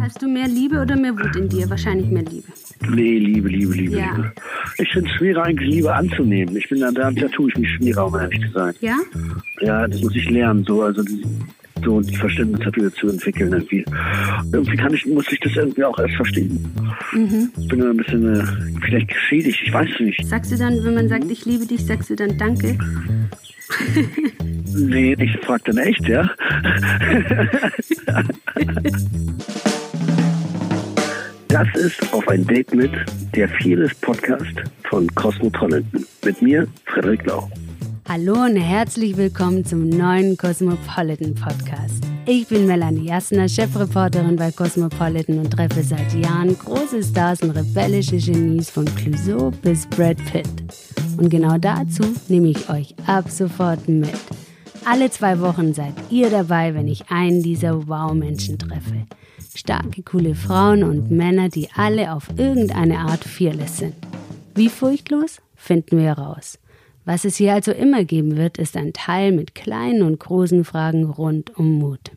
Hast du mehr Liebe oder mehr Wut in dir? Wahrscheinlich mehr Liebe. Nee, Liebe, Liebe, Liebe, Ja. Liebe. Ich finde es schwerer, eigentlich Liebe anzunehmen. Ich bin da, da, da tue ich mich schwerer, um ehrlich zu sein. Ja? Ja, das muss ich lernen, so, also die- so ein Verständnis dafür zu entwickeln irgendwie. Irgendwie kann ich, muss ich das irgendwie auch erst verstehen. Ich bin da ein bisschen äh, vielleicht geschädigt, ich weiß es nicht. Sagst du dann, wenn man sagt, ich liebe dich, sagst du dann Danke? Nee, ich frag dann echt, ja. Das ist auf ein Date mit der Vieles Podcast von Cosmopolitan. Mit mir, Frederik Lau. Hallo und herzlich willkommen zum neuen Cosmopolitan Podcast. Ich bin Melanie Jasner, Chefreporterin bei Cosmopolitan und treffe seit Jahren große Stars und rebellische Genies von Clouseau bis Brad Pitt. Und genau dazu nehme ich euch ab sofort mit. Alle zwei Wochen seid ihr dabei, wenn ich einen dieser Wow-Menschen treffe. Starke, coole Frauen und Männer, die alle auf irgendeine Art fearless sind. Wie furchtlos? Finden wir heraus. Was es hier also immer geben wird, ist ein Teil mit kleinen und großen Fragen rund um Mut.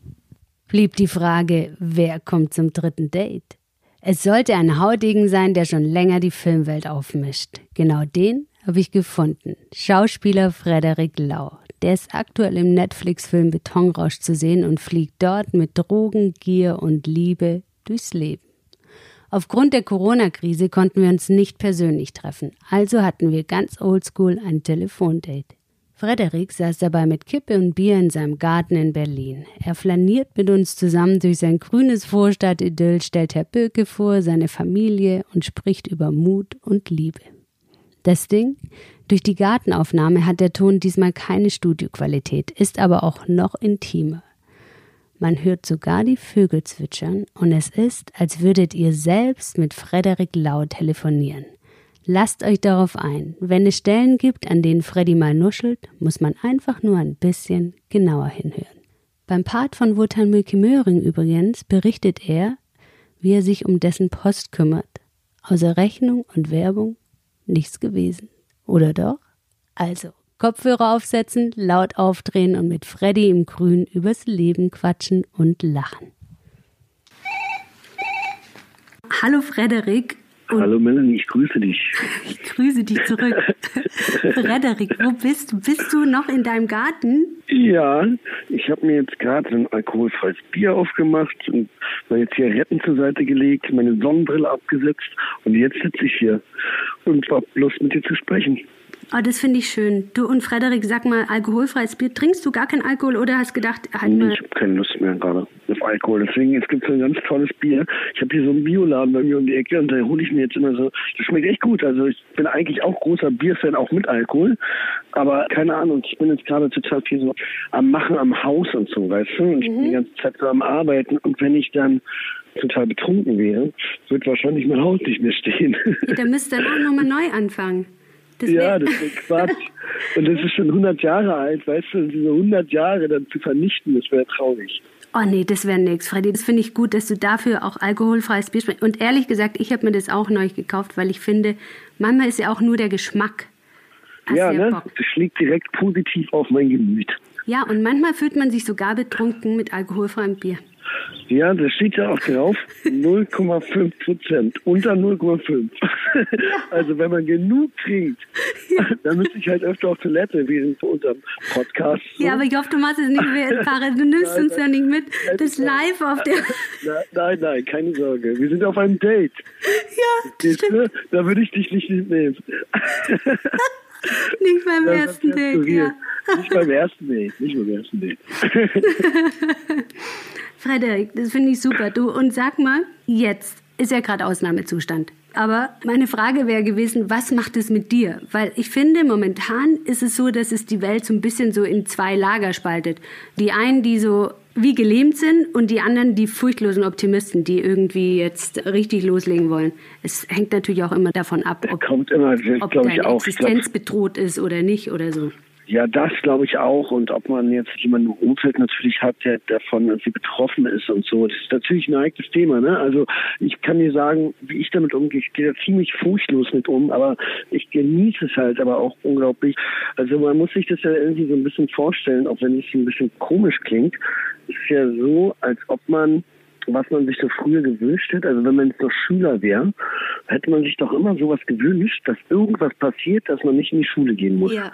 Blieb die Frage, wer kommt zum dritten Date? Es sollte ein Haudegen sein, der schon länger die Filmwelt aufmischt. Genau den habe ich gefunden. Schauspieler Frederik Lau. Der ist aktuell im Netflix-Film Betonrausch zu sehen und fliegt dort mit Drogen, Gier und Liebe durchs Leben. Aufgrund der Corona-Krise konnten wir uns nicht persönlich treffen, also hatten wir ganz oldschool ein Telefondate. Frederik saß dabei mit Kippe und Bier in seinem Garten in Berlin. Er flaniert mit uns zusammen durch sein grünes Vorstadtidyll, stellt Herr Böke vor, seine Familie und spricht über Mut und Liebe. Das Ding, durch die Gartenaufnahme hat der Ton diesmal keine Studioqualität, ist aber auch noch intimer. Man hört sogar die Vögel zwitschern und es ist, als würdet ihr selbst mit Frederik Lau telefonieren. Lasst euch darauf ein. Wenn es Stellen gibt, an denen Freddy mal nuschelt, muss man einfach nur ein bisschen genauer hinhören. Beim Part von Wotan Milke Möhring übrigens berichtet er, wie er sich um dessen Post kümmert. Außer Rechnung und Werbung nichts gewesen. Oder doch? Also, Kopfhörer aufsetzen, laut aufdrehen und mit Freddy im Grün übers Leben quatschen und lachen. Hallo Frederik und Hallo Melanie, ich grüße dich. ich grüße dich zurück. Frederik, wo bist du? Bist du noch in deinem Garten? Ja, ich habe mir jetzt gerade ein alkoholfreies Bier aufgemacht und meine Zigaretten zur Seite gelegt, meine Sonnenbrille abgesetzt und jetzt sitze ich hier und hab Lust mit dir zu sprechen. Oh, das finde ich schön. Du und Frederik, sag mal, alkoholfreies Bier. Trinkst du gar kein Alkohol oder hast gedacht, halt mal. Ich habe keine Lust mehr gerade auf Alkohol. Deswegen, es gibt so ein ganz tolles Bier. Ich habe hier so einen Bioladen bei mir um die Ecke und da hole ich mir jetzt immer so. Das schmeckt echt gut. Also ich bin eigentlich auch großer Bierfan, auch mit Alkohol. Aber keine Ahnung, ich bin jetzt gerade total viel so am Machen am Haus und so, weißt du? Und ich bin die ganze Zeit so am Arbeiten. Und wenn ich dann total betrunken wäre, wird wahrscheinlich mein Haus nicht mehr stehen. Da müsst ihr auch nochmal neu anfangen. Das Ja, das ist Quatsch. Und das ist schon 100 Jahre alt, weißt du, und diese 100 Jahre dann zu vernichten, das wäre traurig. Oh nee, das wäre nix, Freddy. Das finde ich gut, dass du dafür auch alkoholfreies Bier schmeckst. Und ehrlich gesagt, ich habe mir das auch neu gekauft, weil ich finde, manchmal ist ja auch nur der Geschmack. Hast ja ne? Bock. Das schlägt direkt positiv auf mein Gemüt. Ja, und manchmal fühlt man sich sogar betrunken mit alkoholfreiem Bier. Ja, da steht ja auch drauf, 0,5 Prozent, unter 0,5. Also wenn man genug trinkt, dann müsste ich halt öfter auf Toilette während unserem Podcast. Ja, aber ich hoffe, du machst es nicht mehr, Para. Du nimmst Nein, uns ja nein. nicht mit. Das nein. live auf der. Nein, nein, nein, keine Sorge. Wir sind auf einem Date. Ja, Siehst du? Da würde ich dich nicht mitnehmen. nicht beim Das ersten Date, ja. Nicht beim ersten Date, nicht beim ersten Date. Frederik, das finde ich super. Du, und sag mal, jetzt ist ja gerade Ausnahmezustand. Aber meine Frage wäre gewesen, was macht es mit dir? Weil ich finde, momentan ist es so, dass es die Welt so ein bisschen so in zwei Lager spaltet. Die einen, die so wie gelähmt sind und die anderen, die furchtlosen Optimisten, die irgendwie jetzt richtig loslegen wollen. Es hängt natürlich auch immer davon ab, ob, Kommt immer, ob deine ich auch. Existenz bedroht ist oder nicht oder so. Ja, das glaube ich auch. Und ob man jetzt jemanden im Umfeld natürlich hat, der davon irgendwie betroffen ist und so, das ist natürlich ein eigenes Thema. Ne? Also ich kann dir sagen, wie ich damit umgehe. Ich gehe da ziemlich furchtlos mit um, aber ich genieße es halt aber auch unglaublich. Also man muss sich das ja irgendwie so ein bisschen vorstellen, auch wenn es ein bisschen komisch klingt. Es ist ja so, als ob man was man sich so früher gewünscht hätte, also wenn man jetzt noch Schüler wäre, hätte man sich doch immer sowas gewünscht, dass irgendwas passiert, dass man nicht in die Schule gehen muss. Ja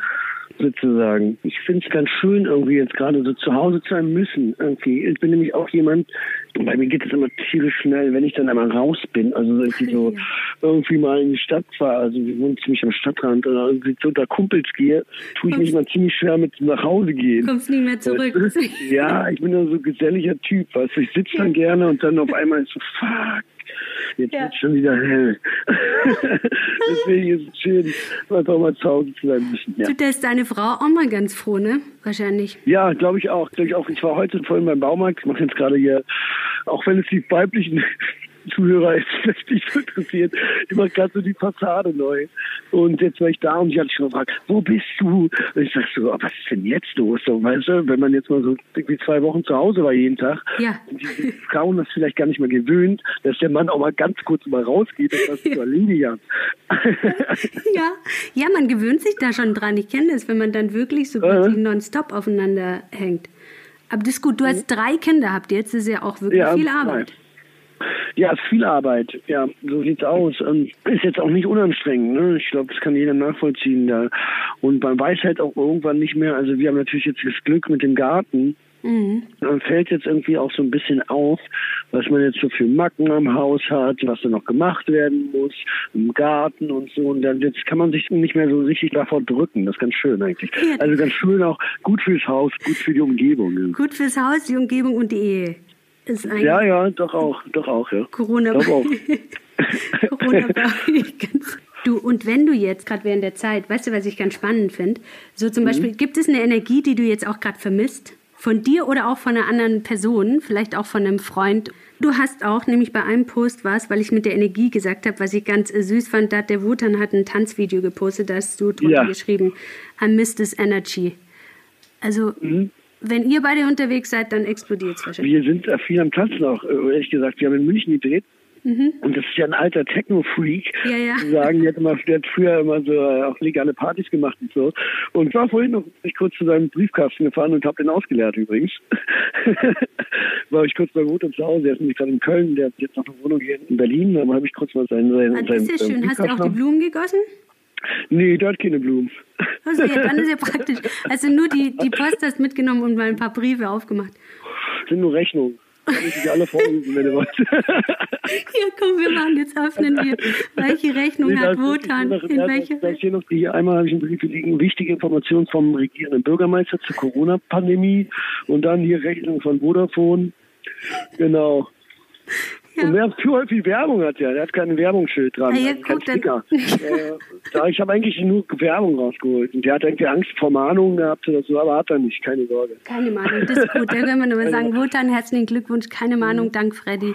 sozusagen. Ich finde es ganz schön, irgendwie jetzt gerade so zu Hause sein müssen. Irgendwie. Ich bin nämlich auch jemand, bei mir geht es immer tierisch schnell, wenn ich dann einmal raus bin, also irgendwie so ja. irgendwie mal in die Stadt fahre, also wir wohnen ziemlich am Stadtrand oder irgendwie so unter Kumpels gehe, tue ich mich mal ziemlich schwer mit nach Hause gehen. Kommst nie mehr zurück. ja, ich bin dann so geselliger Typ, weißt du, ich sitze dann gerne und dann auf einmal so, fuck, Jetzt ja. wird schon wieder hell. Deswegen ist es schön, einfach mal zu Hause zu sein müssen. Ja. Da ist deine Frau auch mal ganz froh, ne? Wahrscheinlich. Ja, glaube ich auch. Glaube ich auch. Ich war heute vorhin beim Baumarkt. Ich mache jetzt gerade hier, auch wenn es die weiblichen Zuhörer ist vielleicht nicht so interessiert. Ich mache gerade so die Fassade neu. Und jetzt war ich da und ich hatte schon gefragt, wo bist du? Und ich sag so, oh, was ist denn jetzt los? So, weißt du, wenn man jetzt mal so irgendwie zwei Wochen zu Hause war jeden Tag, ja. und die Frauen das vielleicht gar nicht mehr gewöhnt, dass der Mann auch mal ganz kurz mal rausgeht und was zu erledigen hat. ja. ja, man gewöhnt sich da schon dran. Ich kenne das, wenn man dann wirklich so äh. nonstop aufeinander hängt. Aber das ist gut, du hast drei Kinder habt jetzt, das ist ja auch wirklich ja, viel Arbeit. Nein. Ja, ist viel Arbeit. Ja, so sieht's aus. Und ist jetzt auch nicht unanstrengend. Ne? Ich glaube, das kann jeder nachvollziehen da. Und man weiß halt auch irgendwann nicht mehr. Also wir haben natürlich jetzt das Glück mit dem Garten. Mhm. Dann fällt jetzt irgendwie auch so ein bisschen auf, was man jetzt so für Macken am Haus hat, was da noch gemacht werden muss, im Garten und so. Und dann jetzt kann man sich nicht mehr so richtig davor drücken. Das ist ganz schön eigentlich. Ja. Also ganz schön auch gut fürs Haus, gut für die Umgebung. Gut fürs Haus, die Umgebung und die Ehe ist ein. Ja, ja, doch auch, doch auch, ja. Corona. Doch auch. Corona. Du, und wenn du jetzt gerade während der Zeit, weißt du, was ich ganz spannend finde? So zum mhm. Beispiel, gibt es eine Energie, die du jetzt auch gerade vermisst? Von dir oder auch von einer anderen Person, vielleicht auch von einem Freund? Du hast auch, nämlich bei einem Post war es, weil ich mit der Energie gesagt habe, was ich ganz süß fand, da der Wutan hat ein Tanzvideo gepostet, da hast du drunter ja. geschrieben, I miss this energy. Also mhm wenn ihr beide unterwegs seid, dann explodiert es wahrscheinlich. Wir sind viel am Tanzen auch, äh, ehrlich gesagt. Wir haben in München gedreht. Mhm. Und das ist ja ein alter Techno-Freak. Ja, ja. Die sagen, der hat, immer, der hat früher immer so äh, auch legale Partys gemacht und so. Und ich war vorhin noch ich kurz zu seinem Briefkasten gefahren und habe den ausgeleert übrigens. war ich kurz bei Mutter zu Hause. Er ist nämlich gerade in Köln. Der hat jetzt noch eine Wohnung hier in Berlin. Da habe ich kurz mal seinen, seinen, ah, das ist ja schön. Hast du auch die Blumen gegossen? Nee, dort keine Blumen. Also ja, dann ist ja praktisch. Also nur die, die Post hast mitgenommen und mal ein paar Briefe aufgemacht. Das sind nur Rechnungen. Kann ich dich alle vorlesen, wenn du wollt. Ja, komm, wir machen jetzt öffnen wir. Welche Rechnung nee, hat Wotan? In da, welche? Da, hier noch die, einmal habe ich einen Brief liegen, wichtige Informationen vom regierenden Bürgermeister zur Corona-Pandemie und dann hier Rechnung von Vodafone. Genau. Ja. Und wer zu häufig Werbung hat ja, der hat kein Werbungsschild dran. Ah, ja, kein Sticker. äh, ich habe eigentlich nur Werbung rausgeholt. Und der hat irgendwie Angst vor Mahnungen gehabt oder so, aber hat er nicht, keine Sorge. Keine Mahnung, das ist gut. Da können wir nur also, sagen, Wotan, herzlichen Glückwunsch, keine Mahnung, dank Freddy.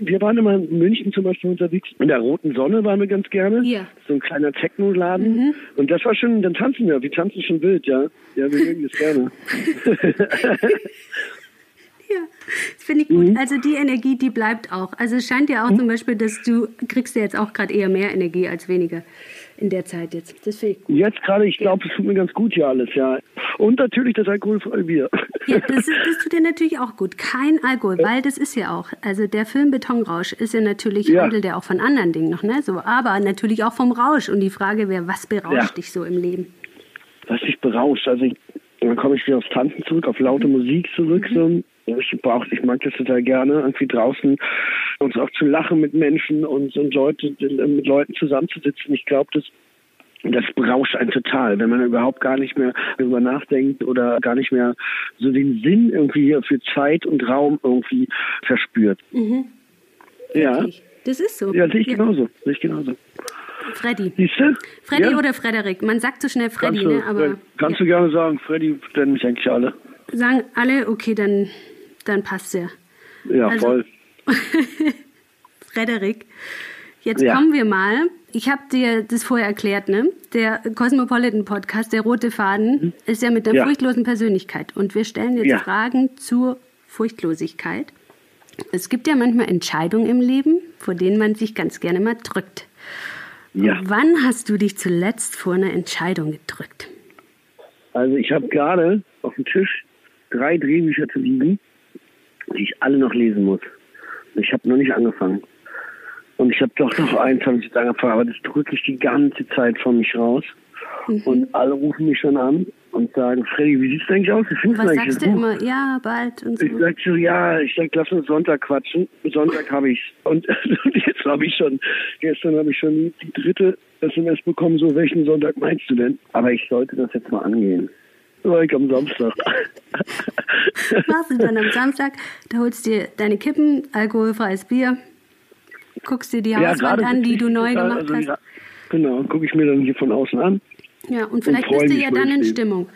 Wir waren immer in München zum Beispiel unterwegs. In der Roten Sonne waren wir ganz gerne. Ja. So ein kleiner Techno-Laden. Mhm. Und das war schon, dann tanzen wir. Wir tanzen schon wild, ja. Ja, wir mögen das gerne. Ja, das finde ich gut. Mhm. Also die Energie, die bleibt auch. Also es scheint ja auch mhm. zum Beispiel, dass du kriegst ja jetzt auch gerade eher mehr Energie als weniger in der Zeit jetzt. Das finde ich gut. Jetzt gerade, ich glaube, es tut mir ganz gut hier alles, ja. Und natürlich das alkoholfreie Bier. Ja, das, das tut dir natürlich auch gut. Kein Alkohol, weil das ist ja auch, also der Film Betonrausch ist ja natürlich, ja. handelt ja auch von anderen Dingen noch, ne? So, aber natürlich auch vom Rausch. Und die Frage wäre, was berauscht ja. dich so im Leben? Was dich berauscht? Also ich, dann komme ich wieder aufs Tanzen zurück, auf laute mhm. Musik zurück. So ich brauche, ich mag das total gerne, irgendwie draußen uns auch zu lachen mit Menschen und, und Leute, mit Leuten zusammenzusitzen. Ich glaube, das das berauscht einen total, wenn man überhaupt gar nicht mehr darüber nachdenkt oder gar nicht mehr so den Sinn irgendwie für Zeit und Raum irgendwie verspürt. Mhm. Ja. Das ist so. Ja, sehe ich ja. genauso. Sehe ich genauso. Freddy. Siehst du? Freddy ja. oder Frederik? Man sagt so schnell Freddy, kannst du, ne? Aber, kannst ja. du gerne sagen, Freddy, kennen mich eigentlich alle. Sagen alle, okay, dann dann passt ja. Ja, also, voll. Frederik, Jetzt ja. kommen wir mal. Ich habe dir das vorher erklärt, ne? Der Cosmopolitan Podcast, der rote Faden, mhm. ist ja mit der ja. furchtlosen Persönlichkeit. Und wir stellen jetzt ja. Fragen zur Furchtlosigkeit. Es gibt ja manchmal Entscheidungen im Leben, vor denen man sich ganz gerne mal drückt. Ja. Wann hast du dich zuletzt vor einer Entscheidung gedrückt? Also ich habe gerade auf dem Tisch drei Drehbücher zu liegen, die ich alle noch lesen muss. Ich habe noch nicht angefangen. Und ich habe doch noch eins, habe ich jetzt angefangen, aber das drücke ich die ganze Zeit von mich raus. Mhm. Und alle rufen mich schon an und sagen, Freddy, wie sieht's eigentlich aus? Wie Was sagst du immer? Ja, bald und so. Ich sag so, ja, ich sag, lass uns Sonntag quatschen. Sonntag habe ich's. Und jetzt habe ich schon, gestern habe ich schon die dritte SMS bekommen, so, welchen Sonntag meinst du denn? Aber ich sollte das jetzt mal angehen. Like am Samstag. Machst du dann am Samstag, da holst du dir deine Kippen, alkoholfreies Bier, guckst dir die Hauswand ja, an, die du neu gemacht also, hast. Ja, genau, gucke ich mir dann hier von außen an. Ja, und vielleicht und bist du ja dann in Stimmung.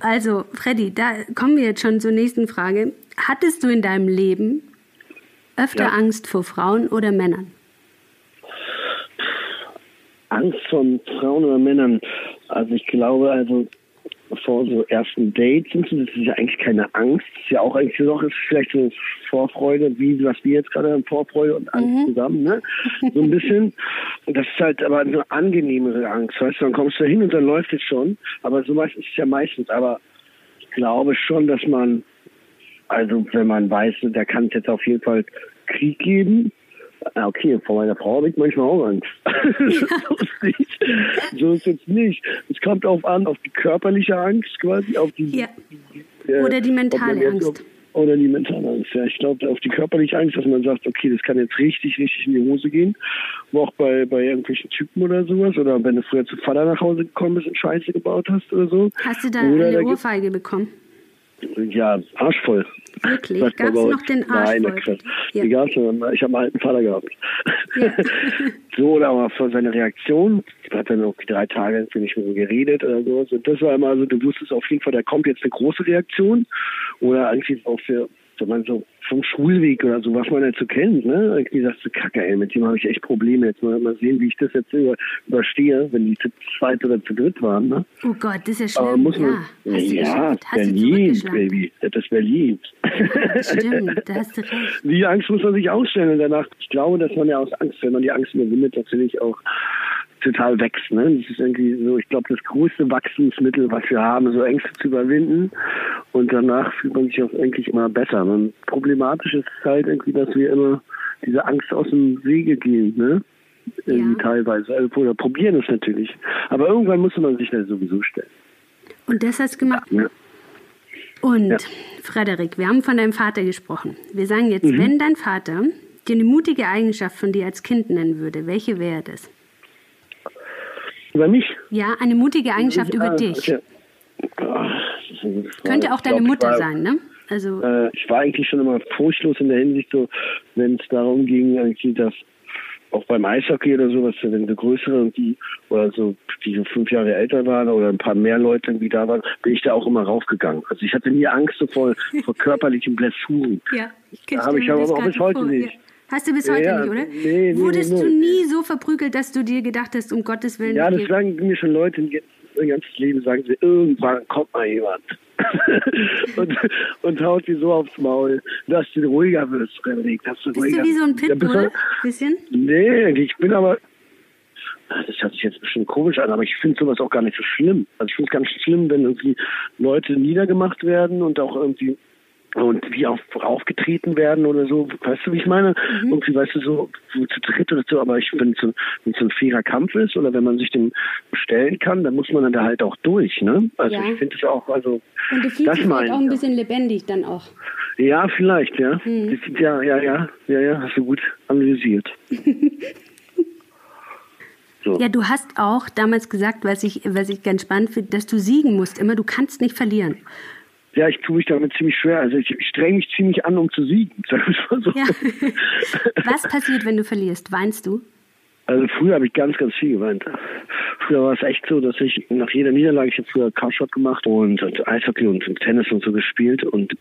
Also, Freddy, da kommen wir jetzt schon zur nächsten Frage. Hattest du in deinem Leben öfter ja. Angst vor Frauen oder Männern? Angst vor Frauen oder Männern. Also ich glaube, also vor so ersten Dates und so, das ist ja eigentlich keine Angst. Das ist ja auch eigentlich noch, ist vielleicht so Vorfreude, wie was wir jetzt gerade haben, Vorfreude und Angst mhm. zusammen, ne? So ein bisschen. Und das ist halt aber eine angenehmere Angst, weißt du, dann kommst du hin und dann läuft es schon. Aber so meistens ist es ja meistens, aber ich glaube schon, dass man, also wenn man weiß, da kann es jetzt auf jeden Fall Krieg geben, okay, vor meiner Frau habe ich manchmal auch Angst. so, ist nicht. so ist jetzt nicht. Es kommt auch an, auf die körperliche Angst quasi, auf die. Ja. Äh, oder die mentale Angst. Auf, oder die mentale Angst, ja. Ich glaube, auf die körperliche Angst, dass man sagt, okay, das kann jetzt richtig, richtig in die Hose gehen. Auch bei, bei irgendwelchen Typen oder sowas. Oder wenn du früher zu Vater nach Hause gekommen bist und Scheiße gebaut hast oder so. Hast du da oder eine Ohrfeige bekommen? Ja, arschvoll. Wirklich? Gab es noch den Arsch? Nein. Ja. Die gab's noch. Ich habe einen alten Vater gehabt. Ja. so, aber für seine Reaktion, hat dann auch drei Tage nicht mit ihm geredet oder sowas. Und das war immer so, du wusstest auf jeden Fall, da kommt jetzt eine große Reaktion. Oder eigentlich auch für wenn man so vom Schulweg oder so, was man jetzt so kennt, ne? Irgendwie sagst du, Kacke, ey, mit dem habe ich echt Probleme. Jetzt mal, mal sehen, wie ich das jetzt über, überstehe, wenn die zu zweit oder zu dritt waren, ne? Oh Gott, das ist ja schlimm. muss man, ja, ja Berlin, Baby. Das ist Berlin. Ja, stimmt, da hast du recht. Die Angst muss man sich ausstellen und danach, ich glaube, dass man ja aus Angst, wenn man die Angst überwindet, natürlich auch total wächst. Ne? Das ist irgendwie so, ich glaube, das größte Wachstumsmittel, was wir haben, so Ängste zu überwinden. Und danach fühlt man sich auch eigentlich immer besser. Und problematisch ist es halt irgendwie, dass wir immer diese Angst aus dem Wege gehen. Ne? Ja. Teilweise. Also, oder probieren es natürlich. Aber irgendwann muss man sich da sowieso stellen. Und das hast du gemacht? Ja. Und ja. Frederik, wir haben von deinem Vater gesprochen. Wir sagen jetzt, mhm. wenn dein Vater dir eine mutige Eigenschaft von dir als Kind nennen würde, welche wäre das? Über mich? Ja, eine mutige Eigenschaft über ah, dich. Okay. Könnte auch deine glaub, Mutter war, sein, ne? Also äh, ich war eigentlich schon immer furchtlos in der Hinsicht, so wenn es darum ging, eigentlich, dass auch beim Eishockey oder sowas, wenn so größere und die oder so, die so fünf Jahre älter waren oder ein paar mehr Leute irgendwie da waren, bin ich da auch immer raufgegangen. Also ich hatte nie Angst so vor, vor körperlichen Blessuren. Ja, ich da habe ich aber auch bis heute vor, nicht. Ja. Hast du bis heute ja, nicht, oder? Nee, nee, Wurdest nee, du nie so verprügelt, dass du dir gedacht hast, um Gottes Willen? Ja, das sagen mir schon Leute ihr ganzes Leben, sagen sie, irgendwann kommt mal jemand. und, und haut sie so aufs Maul, dass du ruhiger wirst, Frederik. Dass du Bist ruhiger. du wie so ein Pitbull? Ja, bisschen? Nee, ich bin aber, das hört sich jetzt bestimmt komisch an, aber ich finde sowas auch gar nicht so schlimm. Also ich finde es ganz schlimm, wenn irgendwie Leute niedergemacht werden und auch irgendwie und wie auf, aufgetreten werden oder so, weißt du, wie ich meine? Mhm. Irgendwie, weißt du, so, so zu dritt oder so, aber ich finde, so, wenn es so ein fairer Kampf ist oder wenn man sich dem stellen kann, dann muss man dann da halt auch durch, ne? Also ja. ich finde es auch, also Und du fühlst dich halt auch ein bisschen lebendig dann auch. Ja, vielleicht, ja. Mhm. ja, ja, ja, ja, ja, hast du gut analysiert. So. Ja, du hast auch damals gesagt, was ich, was ich ganz spannend finde, dass du siegen musst. Immer, du kannst nicht verlieren. Ja, ich tue mich damit ziemlich schwer. Also ich, ich strenge mich ziemlich an, um zu siegen. So. Ja. Was passiert, wenn du verlierst? Weinst du? Also früher habe ich ganz, ganz viel geweint. Früher war es echt so, dass ich nach jeder Niederlage, ich habe früher Carshot gemacht und, und Eishockey und Tennis und so gespielt und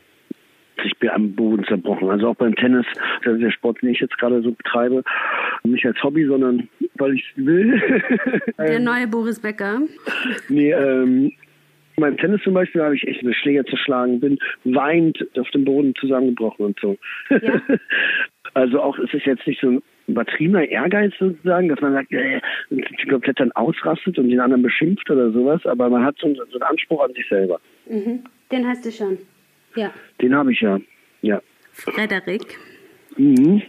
ich bin am Boden zerbrochen. Also auch beim Tennis, das ist der Sport, den ich jetzt gerade so betreibe, Nicht als Hobby, sondern weil ich will. Der neue Boris Becker. nee, ähm, beim Tennis zum Beispiel habe ich echt eine Schläger zerschlagen, bin weint auf dem Boden zusammengebrochen und so. Ja. also auch es ist jetzt nicht so ein übertriebener Ehrgeiz sozusagen, dass man sagt, äh, komplett dann ausrastet und den anderen beschimpft oder sowas, aber man hat so, so einen Anspruch an sich selber. Mhm. Den hast du schon. Ja. Den habe ich ja. Ja. Frederik. Mhm.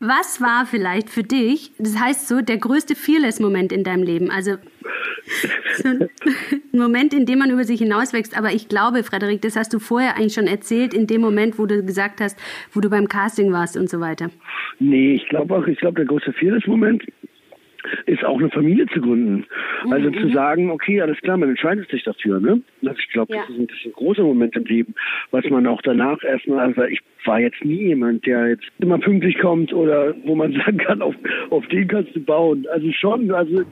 Was war vielleicht für dich, das heißt so, der größte Fearless-Moment in deinem Leben? Also so ein Moment, in dem man über sich hinauswächst. Aber ich glaube, Frederik, das hast du vorher eigentlich schon erzählt, in dem Moment, wo du gesagt hast, wo du beim Casting warst und so weiter. Nee, ich glaube auch, ich glaube, der große Fearless-Moment ist auch eine Familie zu gründen. Also mhm. zu sagen, okay, alles klar, man entscheidet sich dafür. Ne? Also ich glaube, ja. das, ist ein, das ist ein großer Moment im Leben, was man auch danach erstmal, also ich war jetzt nie jemand, der jetzt immer pünktlich kommt oder wo man sagen kann, auf, auf den kannst du bauen. Also schon, also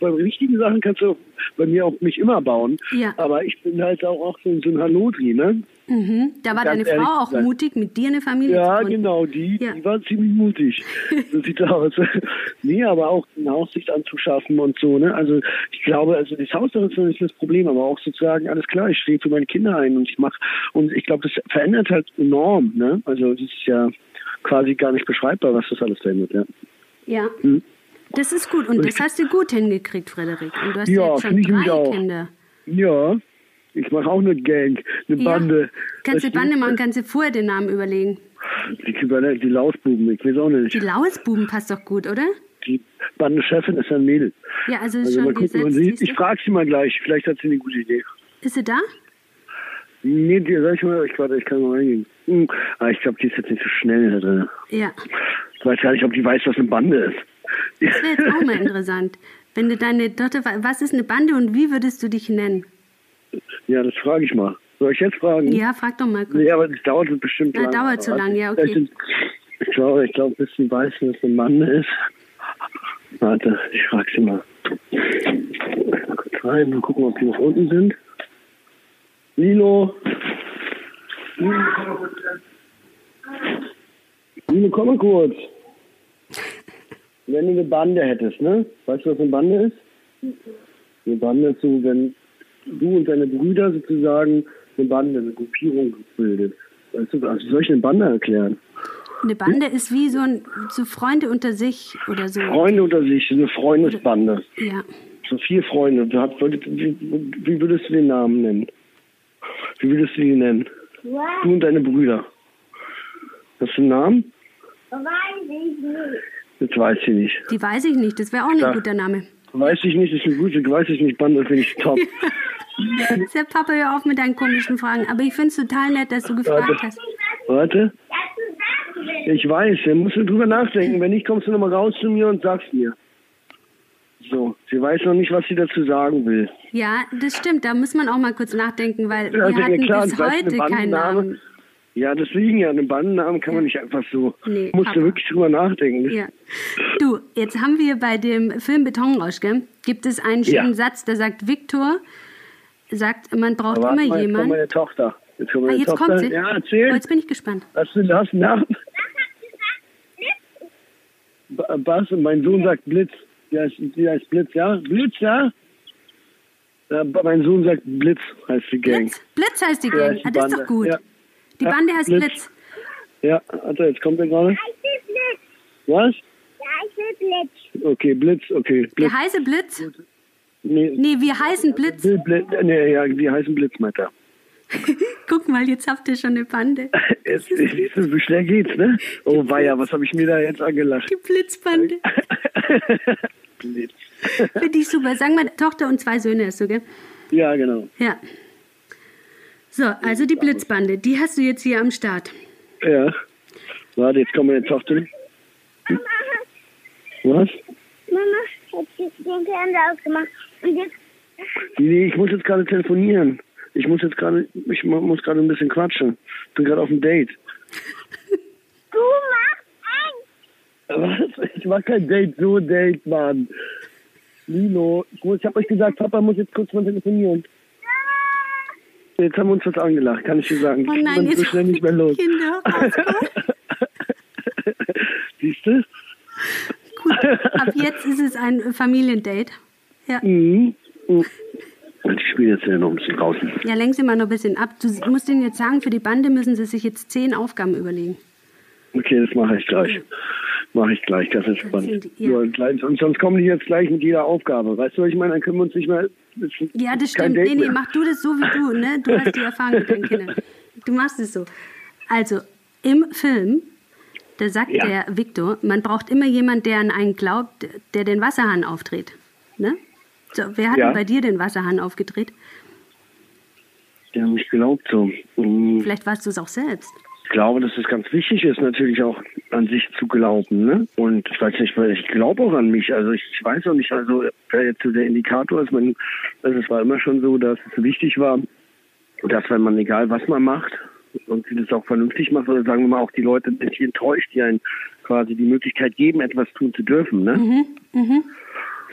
bei richtigen Sachen kannst du bei mir auch mich immer bauen. Ja. Aber ich bin halt auch, auch so, so ein Halotri, ne? Mhm. Da war deine Frau auch sein. mutig, mit dir eine Familie ja, zu gründen. Genau, die, ja, die war ziemlich mutig. so sieht aus. nee, aber auch eine Aussicht anzuschaffen und so, ne? Also ich glaube, also das Haus ist nicht das Problem, aber auch sozusagen, alles klar, ich stehe für meine Kinder ein und ich mache und ich glaube, das verändert halt enorm, ne? Also das ist ja quasi gar nicht beschreibbar, was das alles verändert, ja. Ja. Hm? Das ist gut und das hast du gut hingekriegt, Frederik. Und du hast ja, jetzt schon drei Kinder. Ja, ich mache auch eine Gang, eine ja. Bande. Kannst du Bande machen, kannst du vorher den Namen überlegen. Die, die, Lausbuben, ich weiß auch nicht. Die Lausbuben passt doch gut, oder? Die Bandenchefin ist ein Mädel. Ja, also ist also schon gucken, gesetzt, sie, Ich frage sie mal gleich, vielleicht hat sie eine gute Idee. Ist sie da? Nee, die, sag ich mal, ich warte, ich kann mal reingehen. Hm. Aber ich glaube, die ist jetzt nicht so schnell da drin. Ja. Ich weiß gar nicht, ob die weiß, was eine Bande ist. Das wäre jetzt auch mal interessant. Wenn du deine Tochter, was ist eine Bande und wie würdest du dich nennen? Ja, das frage ich mal. Soll ich jetzt fragen? Ja, frag doch mal kurz. Nee, aber das dauert bestimmt lang. dauert zu lang, ja, okay. Ich glaube, ich glaube, bis sie weiß, dass ein Mann ist. Warte, ich frage sie mal. Mal kurz rein und gucken, ob die noch unten sind. Lilo. Lilo, komm mal kurz. Lilo, komm mal kurz. Wenn du eine Bande hättest, ne? Weißt du, was eine Bande ist? Eine Bande ist so, wenn du und deine Brüder sozusagen eine Bande, eine Gruppierung bildet. Weißt du, also soll ich eine Bande erklären? Eine Bande ist wie so, ein, so Freunde unter sich oder so. Freunde unter sich, eine Freundesbande. Ja. So vier Freunde. Wie würdest du den Namen nennen? Wie würdest du ihn nennen? Du und deine Brüder. Hast du einen Namen? Weiß ich nicht. Das weiß ich nicht. Die weiß ich nicht. Das wäre auch ein guter Name. Weiß ich nicht, ist eine gute, weiß ich nicht, Bande finde ich top. Sag Papa, hör auf mit deinen komischen Fragen. Aber ich finde es total nett, dass du gefragt Warte. hast. Warte. Ich weiß, da musst du drüber nachdenken. Wenn nicht, kommst du nochmal raus zu mir und sagst mir. So, sie weiß noch nicht, was sie dazu sagen will. Ja, das stimmt. Da muss man auch mal kurz nachdenken, weil wir also, hatten ja, klar, bis heute keinen Namen. Ja, deswegen ja, einen Bandennamen kann man nicht einfach so. Nee, musst du wirklich drüber nachdenken. Ja. Du, jetzt haben wir bei dem Film Betonrausch, gell, gibt es einen schönen ja. Satz, der sagt, Viktor sagt, man braucht immer mal, jemanden. Jetzt kommt meine Tochter. Jetzt kommt, meine ah, jetzt Tochter. kommt sie? Ja, erzähl. Oh, jetzt bin ich gespannt. Hast du, Namen? Was? Mein Sohn sagt Blitz. Die heißt, die heißt Blitz, ja? Blitz, ja? ja? Mein Sohn sagt Blitz, heißt die Gang. Blitz, Blitz heißt die Gang. Ja, ah, das ist doch gut. Ja. Die Bande heißt Blitz. Blitz. Ja, also jetzt kommt er gerade. Was? Der heiße Blitz. Okay, Blitz, okay. Blitz. Der heiße Blitz? Nee, nee wir heißen Blitz. Blitz. Nee, ja, wir heißen Blitz, meint er. Guck mal, jetzt habt ihr schon eine Bande. Jetzt, wie schnell geht's, ne? Oh weia, was habe ich mir da jetzt angelacht? Die Blitzbande. Blitz. Finde ich super. Sagen wir, Tochter und zwei Söhne hast du, gell? Ja, genau. Ja. So, also die Blitzbande, die hast du jetzt hier am Start. Ja. Warte, jetzt kommen meine Tochter. Mama. Was? Mama, hat jetzt den Fernseher ausgemacht. Und jetzt. Nee, ich muss jetzt gerade telefonieren. Ich muss jetzt gerade, ich muss gerade ein bisschen quatschen. Bin gerade auf dem Date. Du eins. Was? Ich mach kein Date, so Date, Mann. Lilo, ich hab euch gesagt, Papa muss jetzt kurz mal telefonieren. Jetzt haben wir uns was angelacht, kann ich dir sagen. Oh nein, jetzt so schnell nicht mehr los. Kinder, Siehst du? ab jetzt ist es ein Familiendate. Ja. Mhm. Mhm. Ich spiele jetzt ja noch ein bisschen draußen. Ja, lenk sie mal noch ein bisschen ab. Du musst ihnen jetzt sagen, für die Bande müssen sie sich jetzt zehn Aufgaben überlegen. Okay, das mache ich gleich. Mache ich gleich, das ist spannend. ja. Nur sonst kommen die jetzt gleich mit jeder Aufgabe. Weißt du, was ich meine? Dann können wir uns nicht mehr. das Ja, das stimmt. Date Nee, nee, mach du das so wie du, ne? Du hast die Erfahrung mit deinen Kindern. Du machst es so. Also, im Film, da sagt Ja. der Viktor, man braucht immer jemand, der an einen glaubt, der den Wasserhahn aufdreht. Ne? So, wer hat Ja. denn bei dir den Wasserhahn aufgedreht? Die haben nicht geglaubt so. Mhm. Vielleicht warst du es auch selbst. Ich glaube, dass es ganz wichtig ist, natürlich auch an sich zu glauben. Ne? Und ich weiß nicht, weil ich glaube auch an mich. Also ich, ich weiß auch nicht, also wer jetzt so der Indikator ist. Man, also es war immer schon so, dass es wichtig war, dass wenn man egal was man macht und sie das auch vernünftig macht, oder sagen wir mal auch die Leute nicht enttäuscht, die einen quasi die Möglichkeit geben, etwas tun zu dürfen. Ne?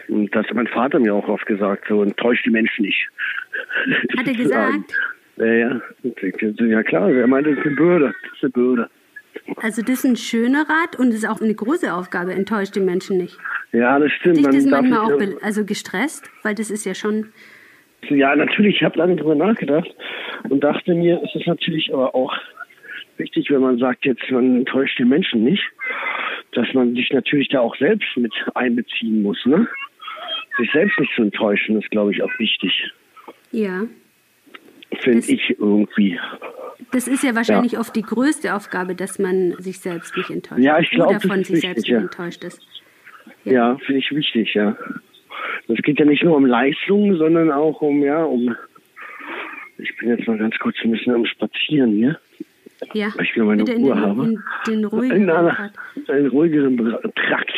Und das hat mein Vater mir auch oft gesagt, so enttäuscht die Menschen nicht. Hat er gesagt? Ja, ja. Ja klar, er meinte, das ist eine Bürde. Das ist eine Bürde. Also, das ist ein schöner Rat und es ist auch eine große Aufgabe, enttäuscht die Menschen nicht. Ja, das stimmt. Dich Man das darf manchmal auch also gestresst, weil das ist ja schon. Ja, natürlich, ich habe lange drüber nachgedacht und dachte mir, es ist natürlich aber auch wichtig, wenn man sagt, jetzt man enttäuscht den Menschen nicht, dass man sich natürlich da auch selbst mit einbeziehen muss, ne? Sich selbst nicht zu enttäuschen, ist, glaube ich, auch wichtig. Ja. Finde ich irgendwie. Das ist ja wahrscheinlich oft die größte Aufgabe, dass man sich selbst nicht enttäuscht. Ja, ich glaub, Oder das von ist sich wichtig, selbst ja. nicht enttäuscht ist. Ja, finde ich wichtig, ja. Es geht ja nicht nur um Leistung, sondern auch um, ja, um. Ich bin jetzt mal ganz kurz ein bisschen am Spazieren hier. Ja, Weil ich wieder meine in Ruhe den, habe. in den ruhigen In einer, einen ruhigeren Trakt.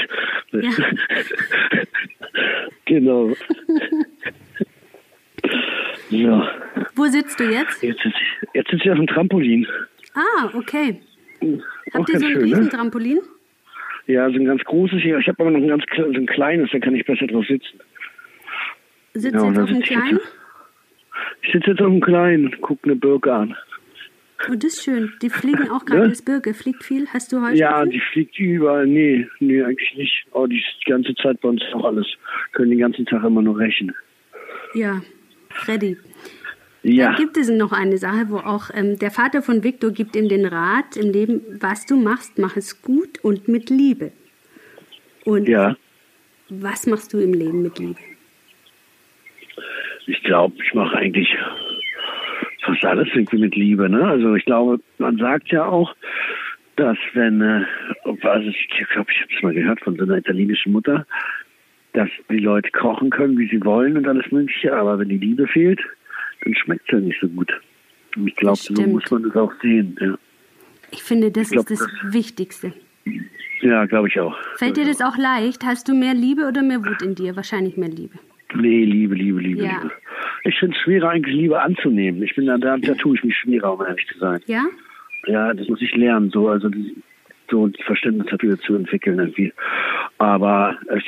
Ja. genau. so, Wo sitzt du jetzt? jetzt sitze ich, jetzt sitze ich auf dem Trampolin. Ah, okay. Auch Habt ihr so ein schön, ne? Riesentrampolin? Ja, so ein ganz großes hier. Ich habe aber noch ein ganz so ein kleines, da kann ich besser drauf sitzen. Sitzt Ja, jetzt auf ich kleinen? Ich sitze jetzt auf dem kleinen und gucke eine Birke an. Oh, das ist schön. Die fliegen auch gerade. Ne? Das Birke fliegt viel. Hast du Heuschnupfen? Ja, die fliegt überall. Nee, nee, eigentlich nicht. Oh, die ist die ganze Zeit bei uns auch alles. Können den ganzen Tag immer nur rächen. Ja, Freddy. Ja. Dann gibt es noch eine Sache, wo auch ähm, der Vater von Viktor gibt ihm den Rat im Leben, was du machst, mach es gut und mit Liebe. Und Ja. was machst du im Leben mit Liebe? Ich glaube, ich mache eigentlich fast alles irgendwie mit Liebe. Ne? Also ich glaube, man sagt ja auch, dass wenn, äh, also ich glaube, ich habe es mal gehört von so einer italienischen Mutter, dass die Leute kochen können, wie sie wollen und alles Mögliche, aber wenn die Liebe fehlt, dann schmeckt es ja nicht so gut. Und ich glaube, Das so muss man das auch sehen. Ja, Ich finde, das glaub, ist das Wichtigste. ja glaube ich auch. Fällt dir das auch leicht? Hast du mehr Liebe oder mehr Wut in dir? Wahrscheinlich mehr Liebe. Nee, Liebe, Liebe, Liebe, Ja. Liebe. Ich finde es schwerer, eigentlich Liebe anzunehmen. Ich bin da, da, da tue ich mich schwerer, um ehrlich zu sein. Ja? Ja, das muss ich lernen, so, also so ein Verständnis dafür zu entwickeln irgendwie. Aber es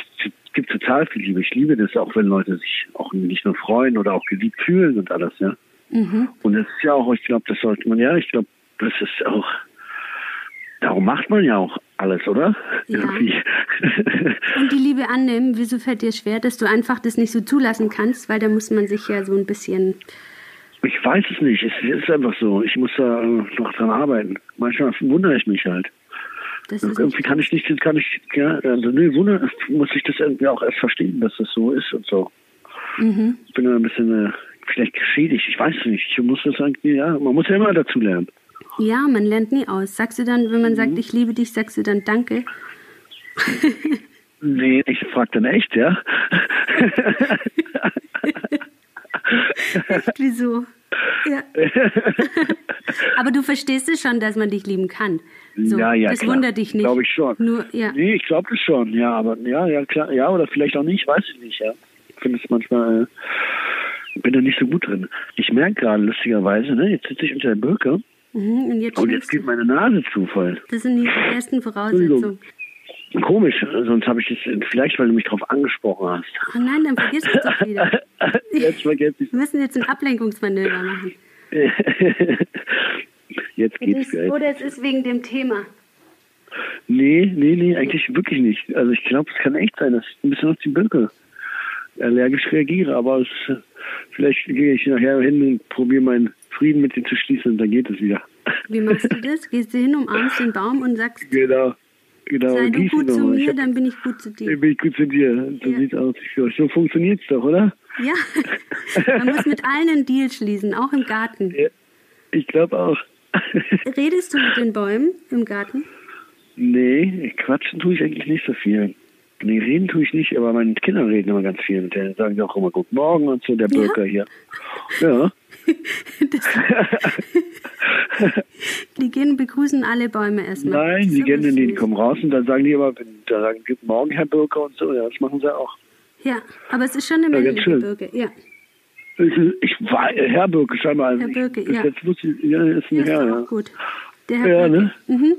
gibt total viel Liebe. Ich liebe das auch, wenn Leute sich auch nicht nur freuen oder auch geliebt fühlen und alles, ja. Mhm. Und das ist ja auch, ich glaube, das sollte man, ja, ich glaube, das ist auch, darum macht man ja auch alles, oder? Ja. Irgendwie. Und die Liebe annehmen, wieso fällt dir schwer, dass du einfach das nicht so zulassen kannst? Weil da muss man sich ja so ein bisschen. ich weiß es nicht. Es ist einfach so. Ich muss da noch dran arbeiten. Manchmal wundere ich mich halt. Das ist irgendwie kann ich nicht, kann ich, ja, also nee, Wunder, muss ich das irgendwie auch erst verstehen, dass das so ist und so. Mhm. Ich bin da ein bisschen äh, vielleicht geschädigt, ich weiß nicht. Ich muss das irgendwie, ja, man muss ja immer dazu lernen. Ja, man lernt nie aus. Sagst du dann, wenn man Mhm. sagt, ich liebe dich, sagst du dann Danke? Nee, ich frag dann echt, ja. Echt, wieso? Ja. Aber du verstehst es schon, dass man dich lieben kann. So, ja, ja, das klar. wundert dich nicht. Glaube ich schon. Nur, ja. Nee, ich glaube das schon, ja, aber ja, ja, klar, ja, oder vielleicht auch nicht, weiß ich nicht, ja. Ich finde es manchmal, äh, bin da nicht so gut drin. Ich merke gerade lustigerweise, ne, jetzt sitze ich unter der Birke Mhm, und jetzt und jetzt geht du. meine Nase zu voll. Das sind die besten Voraussetzungen. Komisch, sonst habe ich das, vielleicht weil du mich darauf angesprochen hast. Oh nein, dann vergiss es doch wieder. Jetzt vergesse ich Wir müssen jetzt ein Ablenkungsmanöver machen. Jetzt geht's Das, gleich. oder es ist wegen dem Thema. Nee, nee, nee, eigentlich wirklich nicht. Also ich glaube, es kann echt sein, dass ich ein bisschen auf die Birke allergisch reagiere, aber es, vielleicht gehe ich nachher hin und probiere meinen Frieden mit dir zu schließen und dann geht es wieder. Wie machst du das? Gehst du hin, umarmst den Baum und sagst, Genau. Genau. sei du gut zu mir, hab- dann bin ich gut zu dir. Dann bin ich gut zu dir. So Ja. sieht's aus. So funktioniert's doch, oder? Ja, man muss mit allen einen Deal schließen, auch im Garten. Ja. Ich glaube auch. Redest du mit den Bäumen im Garten? nee, quatschen tue ich eigentlich nicht so viel. Nee, reden tue ich nicht, aber meine Kinder reden immer ganz viel. Und denen sagen die auch immer Guten Morgen und so, der Ja? Bürger hier. Ja. Die gehen begrüßen alle Bäume erstmal. Nein, die gehen in süß. kommen raus und dann sagen die aber, wenn- da sagen Guten Morgen, Herr Bürger und so. Ja, das machen sie auch. Ja, aber es ist schon eine Ja, schön. Birke. Ja, Ich, war Herr Bürger scheinbar. Herr Bürger, ich, ja. Jetzt wusste ich, ja, ist ein ja ist Herr, ja. auch gut. Der Herr Ja, Birke. ne? Mhm.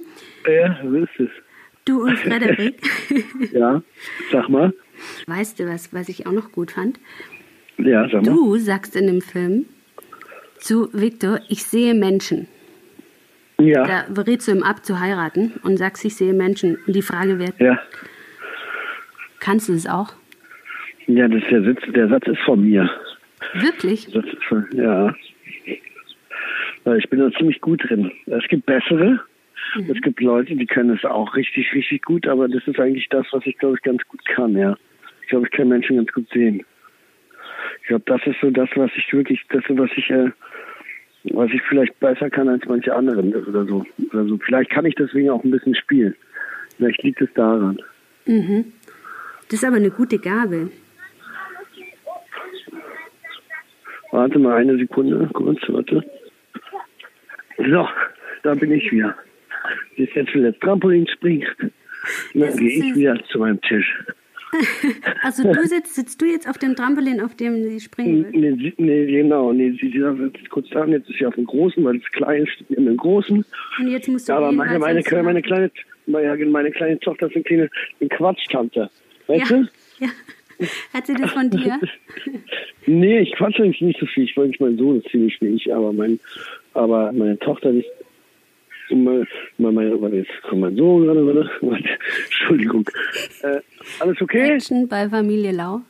Ja, so ist es. Du und Frederik. Ja, sag mal. weißt du was, was ich auch noch gut fand? Ja, sag mal. Du sagst in dem Film zu Victor, ich sehe Menschen. Ja, Da berätst du ihm ab zu heiraten und sagst, ich sehe Menschen. Und die Frage wird, ja. kannst du es auch? Ja, das ist der, Sitz, der Satz ist von mir. Wirklich? Das ist ja. Ich bin da ziemlich gut drin. Es gibt bessere. Es gibt Leute, die können es auch richtig, richtig gut, aber das ist eigentlich das, was ich, glaube ich, ganz gut kann, ja. Ich glaube, ich kann Menschen ganz gut sehen. Ich glaube, das ist so das, was ich wirklich, das was ich, äh, was ich vielleicht besser kann als manche anderen oder so. Oder so. Vielleicht kann ich deswegen auch ein bisschen spielen. Vielleicht liegt es daran. Mhm. Das ist aber eine gute Gabe. Warte mal eine Sekunde, kurz, warte. So, da bin ich wieder. Jetzt jetzt will das Trampolin springen. Das Dann gehe ich wieder zu meinem Tisch. Also du sitzt, sitzt du jetzt auf dem Trampolin, auf dem sie springen will? Nee, nee genau, nee, sie, sie sagt jetzt kurz da, jetzt ist sie auf dem Großen, weil das Kleine steht in dem Großen. Und jetzt musst du Aber gehen, meine, meine, meine, kleine, meine, meine kleine Tochter ist eine kleine eine Quatschtante. Weißt ja, du? ja. Hat sie das von dir? Nee, ich quatsche eigentlich nicht so viel. Ich wollte nicht, mein Sohn ist ziemlich wie ich, aber mein, aber meine Tochter nicht. Mal, meine, warte, jetzt kommt mein Sohn gerade, warte, Entschuldigung. Äh, alles okay? Action bei Familie Lau.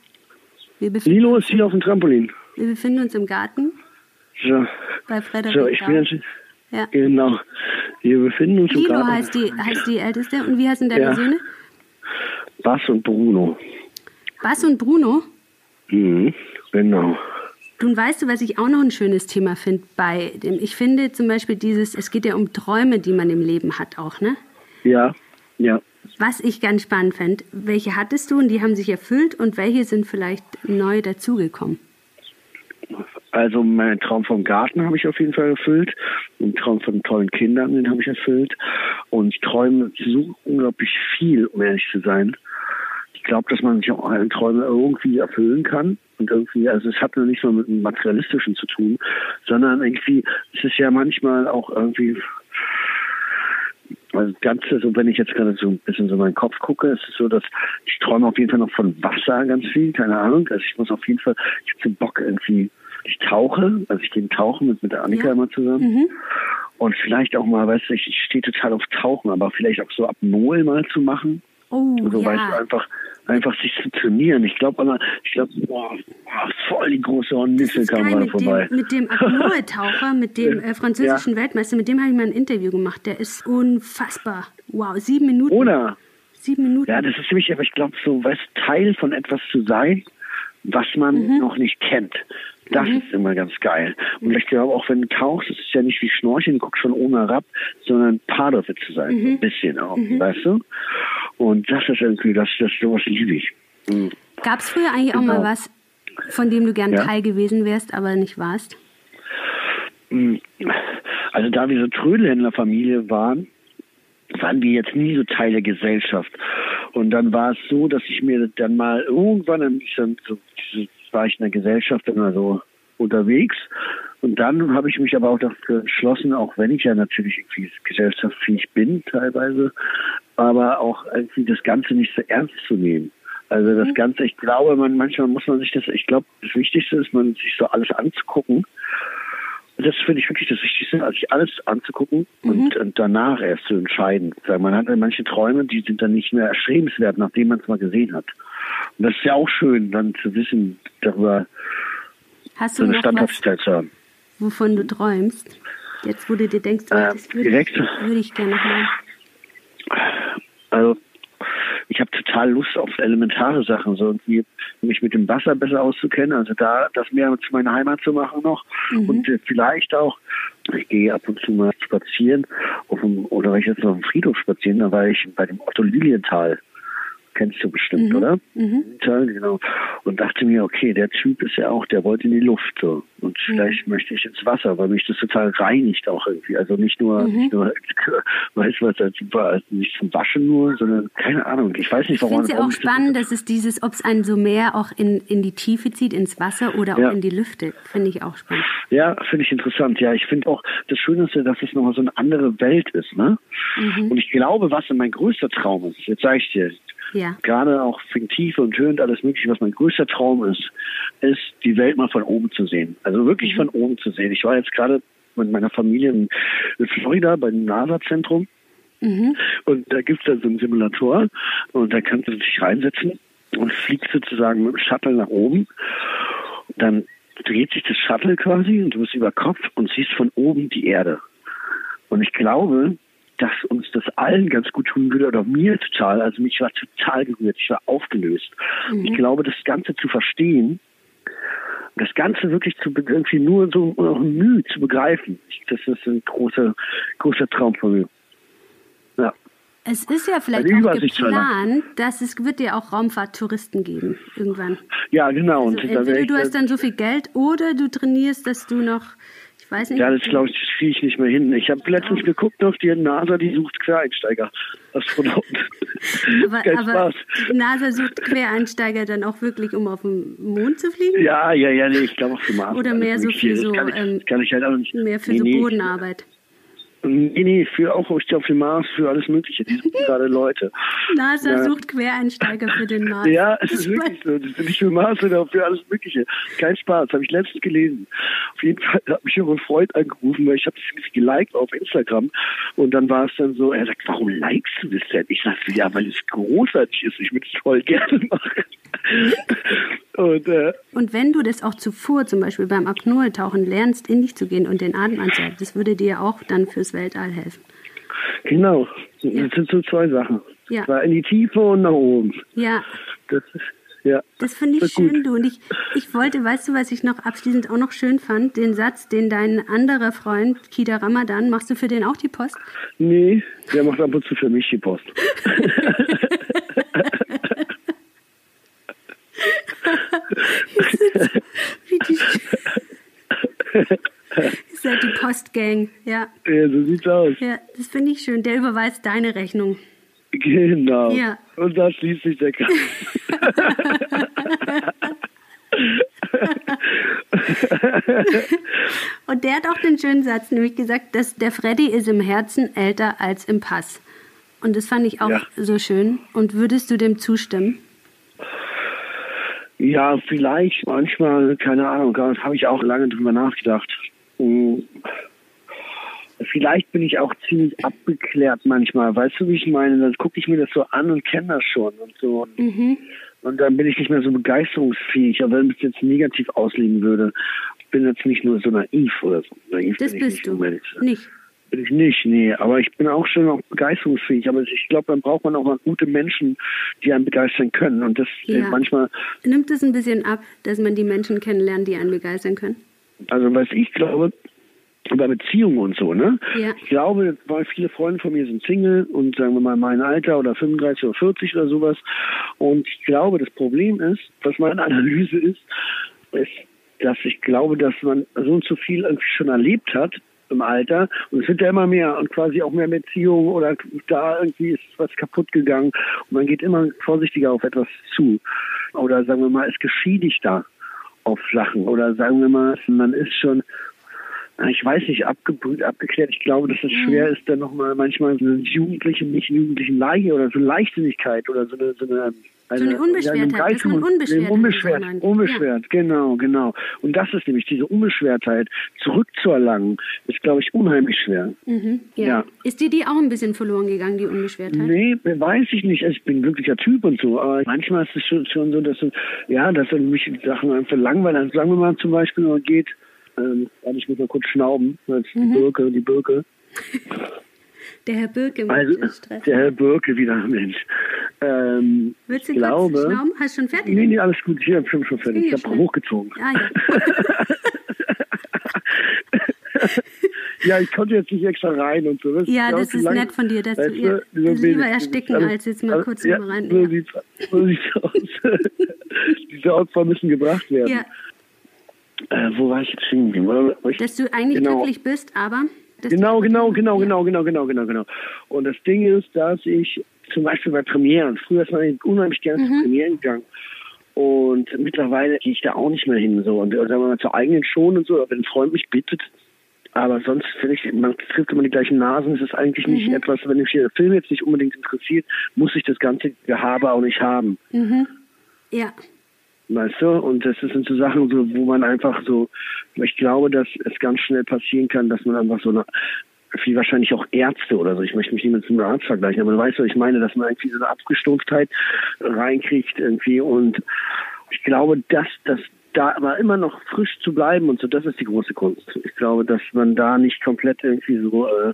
Lilo ist hier auf dem Trampolin. wir befinden uns im Garten So, bei Frederik so ich bin Lau. jetzt, Ja. genau. Wir befinden uns im Lilo Garten. heißt die, heißt die Älteste. Und wie heißen deine Ja. Söhne? Bass und Bruno. Bas und Bruno. Mhm, genau. Nun weißt du, was ich auch noch ein schönes Thema finde bei dem. Ich finde zum Beispiel dieses, es geht ja um Träume, die man im Leben hat auch, ne? Ja, ja. Was ich ganz spannend fände, welche hattest du und die haben sich erfüllt und welche sind vielleicht neu dazugekommen? Also meinen Traum vom Garten habe ich auf jeden Fall erfüllt. Den Traum von tollen Kindern, den habe ich erfüllt. Und ich träume so unglaublich viel, um ehrlich zu sein. Glaube, dass man sich auch alle Träume irgendwie erfüllen kann. Und irgendwie, also es hat nur nicht mal mit dem Materialistischen zu tun, sondern irgendwie ist es ja manchmal auch irgendwie also das Ganze, so wenn ich jetzt gerade so ein bisschen so meinen Kopf gucke, ist es so, dass ich träume auf jeden Fall noch von Wasser ganz viel, keine Ahnung. Also ich muss auf jeden Fall, ich habe so Bock irgendwie, ich tauche, also ich gehe tauchen mit, mit der Annika Ja. immer zusammen. Mhm. Und vielleicht auch mal, weißt du, ich, ich stehe total auf Tauchen, aber vielleicht auch so Apnoe mal zu machen. Oh, So, weißt du, ja. einfach, einfach sich zu trainieren. Ich glaube aber, ich glaube, voll die große Hornisse kam mit vorbei. dem, mit dem Apnoe-Taucher, mit dem äh, französischen Weltmeister, mit dem habe ich mal ein Interview gemacht. Der ist unfassbar. Wow, sieben Minuten. Oder? Sieben Minuten. Ja, das ist nämlich, aber ich glaube, so, weißt Teil von etwas zu sein, was man Mhm. noch nicht kennt. Das ist immer ganz geil. Und ich glaube, auch wenn du tauchst, es ist ja nicht wie Schnorcheln, du guckst von oben herab, sondern part of it zu sein. Mhm. So ein bisschen auch, weißt du? Und das ist irgendwie, das, das sowas liebe ich. Mhm. Gab es früher eigentlich auch mal Genau. was, von dem du gern Ja. Teil gewesen wärst, aber nicht warst? Mhm. Also da wir so Trödelhändlerfamilie waren, waren wir jetzt nie so Teil der Gesellschaft. Und dann war es so, dass ich mir dann mal irgendwann, dann, so, diese- war ich in der Gesellschaft immer so unterwegs. Und dann habe ich mich aber auch dafür entschlossen, auch wenn ich ja natürlich irgendwie gesellschaftsfähig bin teilweise, aber auch irgendwie das Ganze nicht so ernst zu nehmen. Also das Ganze, ich glaube, man manchmal muss man sich das, ich glaube, das Wichtigste ist, man sich so alles anzugucken das finde ich wirklich das Wichtigste, also sich alles anzugucken und, und danach erst zu entscheiden. Man hat ja manche Träume, die sind dann nicht mehr erstrebenswert, nachdem man es mal gesehen hat. Und das ist ja auch schön, dann zu wissen, darüber Hast so du eine noch was, Standhaftigkeit zu haben. wovon du träumst? Jetzt, wo du dir denkst, oh, Äh, das würde ich, würde ich gerne mal. Also ich habe total Lust auf elementare Sachen, so irgendwie mich mit dem Wasser besser auszukennen, also da das mehr zu meiner Heimat zu machen noch und äh, vielleicht auch, ich gehe ab und zu mal spazieren auf dem, oder ich jetzt noch auf dem Friedhof spazieren, da war ich bei dem Otto Lilienthal. Kennst du bestimmt, oder? Lilienthal, genau. Und dachte mir, okay, der Typ ist ja auch, der wollte in die Luft so. Und vielleicht möchte ich ins Wasser, weil mich das total reinigt auch irgendwie. Also nicht nur, nicht nur, weißt du was, als also nicht zum Waschen nur, sondern keine Ahnung. Ich weiß nicht, Ich warum. finde es ja auch ich spannend, dass es dieses, ob es einen so mehr auch in, in die Tiefe zieht, ins Wasser oder auch Ja. in die Lüfte. Finde ich auch spannend. Ja, finde ich interessant. Ja, ich finde auch das Schöne ist ja, dass es nochmal so eine andere Welt ist, ne? Und ich glaube, was mein größter Traum ist, jetzt sage ich dir, Ja. gerade auch fiktiv und hörend alles mögliche, was mein größter Traum ist, ist, die Welt mal von oben zu sehen. Also wirklich von oben zu sehen. Ich war jetzt gerade mit meiner Familie in Florida beim NASA-Zentrum. Und da gibt's dann so einen Simulator und da kannst du dich reinsetzen und fliegst sozusagen mit dem Shuttle nach oben. Dann dreht sich das Shuttle quasi und du bist über Kopf und siehst von oben die Erde. Und ich glaube, dass uns das allen ganz gut tun würde, oder mir total. Also mich war total gerührt, ich war aufgelöst. Und ich glaube, das Ganze zu verstehen, das Ganze wirklich zu irgendwie nur so Mühe zu begreifen, das ist ein großer, großer Traum von mir. Ja. Es ist ja vielleicht Eine auch geplant, dass es wird ja auch Raumfahrttouristen geben irgendwann. Ja, genau. Also entweder du hast dann so viel Geld oder du trainierst, dass du noch, ich weiß nicht. ja, das glaube ich, das kriege ich nicht mehr hin. Ich habe letztens geguckt noch, die NASA, die sucht Quereinsteiger, Astronauten. aber, Kein aber Spaß. NASA sucht Quereinsteiger dann auch wirklich, um auf den Mond zu fliegen? Ja, ja, ja, nee, ich glaube auch für Mars. Oder mehr so für das so, kann ich, ähm, kann ich halt auch nicht. Mehr für nee, so. Bodenarbeit. Nee, nee, für auch auf auf dem Mars, für alles Mögliche. Die suchen gerade Leute. NASA Ja. sucht Quereinsteiger für den Mars. Ja, es ist wirklich so. Das ist nicht für Mars, sondern für alles Mögliche. Kein Spaß, habe ich letztens gelesen. Auf jeden Fall hat mich ein Freund angerufen, weil ich habe das geliked auf Instagram. Und dann war es dann so, er sagt, warum likest du das denn? Ich sagte, ja, weil es großartig ist. Ich würde es voll gerne machen. Und äh, Und wenn du das auch zuvor, zum Beispiel beim Apnoe-Tauchen, lernst, in dich zu gehen und den Atem anzuhalten, das würde dir auch dann fürs Weltall helfen. genau, Ja. das sind so zwei Sachen. Ja. In die Tiefe und nach oben. Ja, Das ist, ja. das finde ich ist gut. schön, du. Und ich, ich wollte, weißt du, was ich noch abschließend auch noch schön fand? Den Satz, den dein anderer Freund, Kida Ramadan, machst du für den auch die Post? Nee, der macht ab und zu für mich die Post. Wie die Ist halt die Postgang, ja. ja, so sieht's aus. Ja, das finde ich schön. Der überweist deine Rechnung. Genau. Ja. Und da schließt sich der Kreis. Und der hat auch den schönen Satz, nämlich gesagt, dass der Freddy ist im Herzen älter als im Pass. Und das fand ich auch Ja. so schön. Und würdest du dem zustimmen? Ja, vielleicht manchmal, keine Ahnung, habe ich auch lange drüber nachgedacht. Hm. Vielleicht bin ich auch ziemlich abgeklärt manchmal. Weißt du, wie ich meine? Dann gucke ich mir das so an und kenne das schon und so. Und dann bin ich nicht mehr so begeisterungsfähig. Aber wenn ich es jetzt negativ auslegen würde, ich bin jetzt nicht nur so naiv oder so. Naiv Das bin ich bist nicht, du. Nicht. Bin ich nicht, nee. Aber ich bin auch schon auch begeisterungsfähig. Aber ich glaube, dann braucht man auch mal gute Menschen, die einen begeistern können. Und das Ja. manchmal, Nimmt es ein bisschen ab, dass man die Menschen kennenlernt, die einen begeistern können? also was ich glaube, über Beziehungen und so, ne? Ja. Ich glaube, weil viele Freunde von mir sind Single und sagen wir mal mein Alter oder 35 oder 40 oder sowas. Und ich glaube, das Problem ist, was meine Analyse ist, ist, dass ich glaube, dass man so und so viel irgendwie schon erlebt hat im Alter und es wird ja immer mehr und quasi auch mehr Beziehungen oder da irgendwie ist was kaputt gegangen und man geht immer vorsichtiger auf etwas zu oder sagen wir mal, ist geschiedigter auf Sachen oder sagen wir mal, man ist schon ich weiß nicht, abgebrüht, abgeklärt. Ich glaube, dass es mhm. schwer ist, dann nochmal manchmal so eine jugendliche, nicht jugendlichen Leiche oder so eine Leichtsinnigkeit oder so eine, so eine eine, so eine Unbeschwertheit, ja, dass man unbeschwert Unbeschwert, unbeschwert ja. genau, genau. Und das ist nämlich diese Unbeschwertheit zurückzuerlangen, ist, glaube ich, unheimlich schwer. Mhm, ja. ja. Ist dir die auch ein bisschen verloren gegangen, die Unbeschwertheit? Nee, weiß ich nicht. Also ich bin ein glücklicher Typ und so, aber manchmal ist es schon, schon so, dass, ja, dass mich Sachen einfach langweilen. Sagen wir mal zum Beispiel, man geht, ähm, ich muss mal kurz schnauben, als mhm. die Birke, die Birke. Der Herr Birke also. Der Herr Birke wieder, Mensch. Ähm, Willst du ich glaube, schnauben? Hast du schon fertig? Nee, nee, alles gut. Ich habe schon, schon fertig. Ich habe hochgezogen. Ah, ja. ja, ich konnte jetzt nicht extra rein und so. Das ja, das ist nett von dir, dass du ja, so lieber ersticken, alles, als jetzt mal kurz ja, rein. So, ja. sieht's, so sieht's aus. Diese Opfer müssen gebracht werden. Ja. Äh, wo war ich jetzt stehen Dass du eigentlich genau. glücklich bist, aber Genau, genau, genau, genau, genau, genau, genau, genau. Und das Ding ist, dass ich zum Beispiel bei Premieren, früher ist man unheimlich gerne mhm. zu Premieren gegangen. Und mittlerweile gehe ich da auch nicht mehr hin. So. Und sagen wir mal zur eigenen schon und so, wenn ein Freund mich bittet. Aber sonst finde ich, man trifft immer die gleichen Nasen. Es ist eigentlich nicht mhm. etwas, wenn mich der Film jetzt nicht unbedingt interessiert, muss ich das ganze Gehabe auch nicht haben. Mhm. Ja. Weißt du? Und das sind so Sachen, so, wo man einfach so, ich glaube, dass es ganz schnell passieren kann, dass man einfach so eine, wie wahrscheinlich auch Ärzte oder so, ich möchte mich nicht mit einem Arzt vergleichen, aber du weißt, was ich meine, dass man irgendwie so eine Abgestumpftheit reinkriegt irgendwie und ich glaube, dass das da aber immer noch frisch zu bleiben und so, das ist die große Kunst. Ich glaube, dass man da nicht komplett irgendwie so, äh,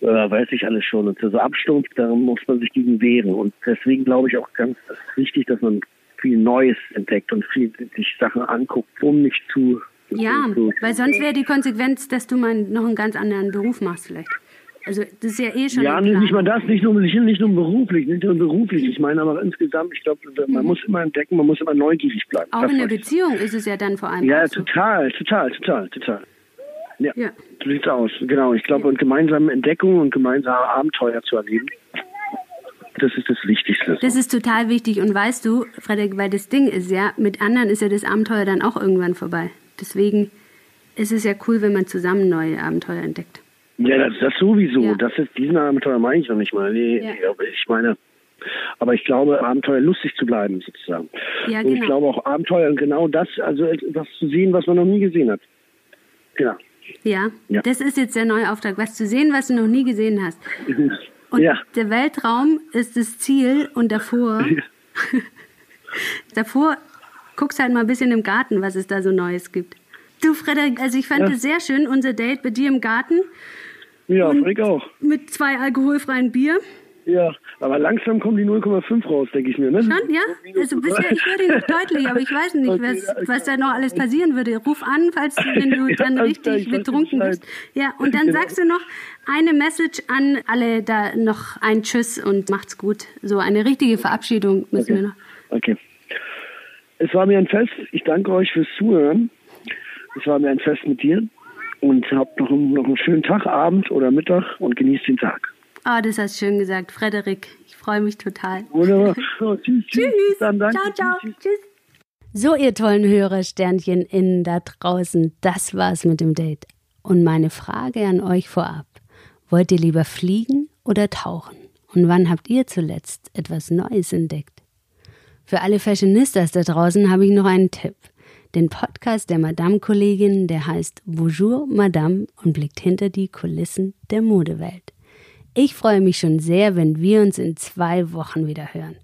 äh, weiß ich alles schon, und so abstumpft, da muss man sich gegen wehren. Und deswegen glaube ich auch ganz wichtig, dass man viel Neues entdeckt und viel sich Sachen anguckt, um nicht zu. Ja, zu, weil sonst wäre die Konsequenz, dass du mal noch einen ganz anderen Beruf machst vielleicht. Also das ist ja eh schon. Ja, nicht mal das, nicht nur, nicht, nicht nur beruflich, nicht nur beruflich. Ich meine aber insgesamt, ich glaube, man mhm. muss immer entdecken, man muss immer neugierig bleiben. Auch das in der Beziehung ist es ja dann vor allem. Ja, total, total, total, total. Ja, ja. so sieht's aus. Genau. Ich glaube, ja. und gemeinsame Entdeckungen und gemeinsame Abenteuer zu erleben, das ist das Wichtigste. Das ist total wichtig. Und weißt du, Frederik, weil das Ding ist ja, mit anderen ist ja das Abenteuer dann auch irgendwann vorbei. Deswegen ist es ja cool, wenn man zusammen neue Abenteuer entdeckt. Ja, das, das sowieso. Ja. Das ist, diesen Abenteuer meine ich noch nicht mal. Nee, ja. ich meine, aber ich glaube, Abenteuer lustig zu bleiben, sozusagen. Ja, genau. Und ich genau. glaube auch Abenteuer genau das, also etwas zu sehen, was man noch nie gesehen hat. Ja. Ja, ja. das ist jetzt der neue Auftrag. Was zu sehen, was du noch nie gesehen hast. Und ja. der Weltraum ist das Ziel und davor, ja. davor guckst halt mal ein bisschen im Garten, was es da so Neues gibt. Du, Frederik, also ich fand es ja. sehr schön, unser Date bei dir im Garten. Ja, Frick auch. Mit zwei alkoholfreien Bier. Ja, aber langsam kommen die 0,5 raus, denke ich mir. Ne? Schon, ja? Also bisher, ich höre die noch deutlich, aber ich weiß nicht, was, was da noch alles passieren würde. Ruf an, falls du, wenn du dann richtig betrunken bist. Ja, und dann sagst du noch eine Message an alle da noch ein Tschüss und macht's gut. So eine richtige Verabschiedung müssen okay. wir noch. Okay. Es war mir ein Fest. Ich danke euch fürs Zuhören. Es war mir ein Fest mit dir. Und habt noch, noch einen schönen Tag, Abend oder Mittag und genießt den Tag. Oh, das hast du schön gesagt, Frederik. Ich freue mich total. Wunderbar. So, tschüss. Tschüss. Dann danke. Ciao, ciao. Tschüss. tschüss. So, ihr tollen Hörersternchen innen da draußen, das war's mit dem Date. Und meine Frage an euch vorab. Wollt ihr lieber fliegen oder tauchen? Und wann habt ihr zuletzt etwas Neues entdeckt? Für alle Fashionistas da draußen habe ich noch einen Tipp. Den Podcast der Madame-Kollegin, der heißt Bonjour Madame und blickt hinter die Kulissen der Modewelt. Ich freue mich schon sehr, wenn wir uns in zwei Wochen wieder hören.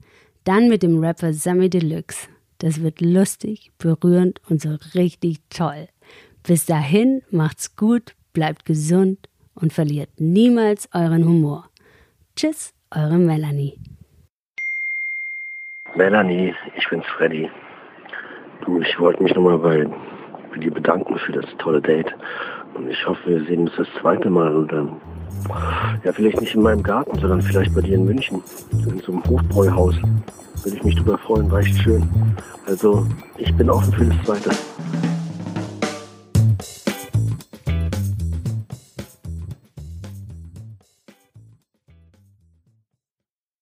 Dann mit dem Rapper Sammy Deluxe. Das wird lustig, berührend und so richtig toll. Bis dahin macht's gut, bleibt gesund und verliert niemals euren Humor. Tschüss, eure Melanie. Melanie, ich bin's Freddy. Ich wollte mich nochmal bei dir bedanken für das tolle Date. Ich hoffe, wir sehen uns das zweite Mal und dann ja, vielleicht nicht in meinem Garten, sondern vielleicht bei dir in München, in so einem Hofbräuhaus. Würde ich mich drüber freuen, war echt schön. Also, ich bin offen für das Zweite.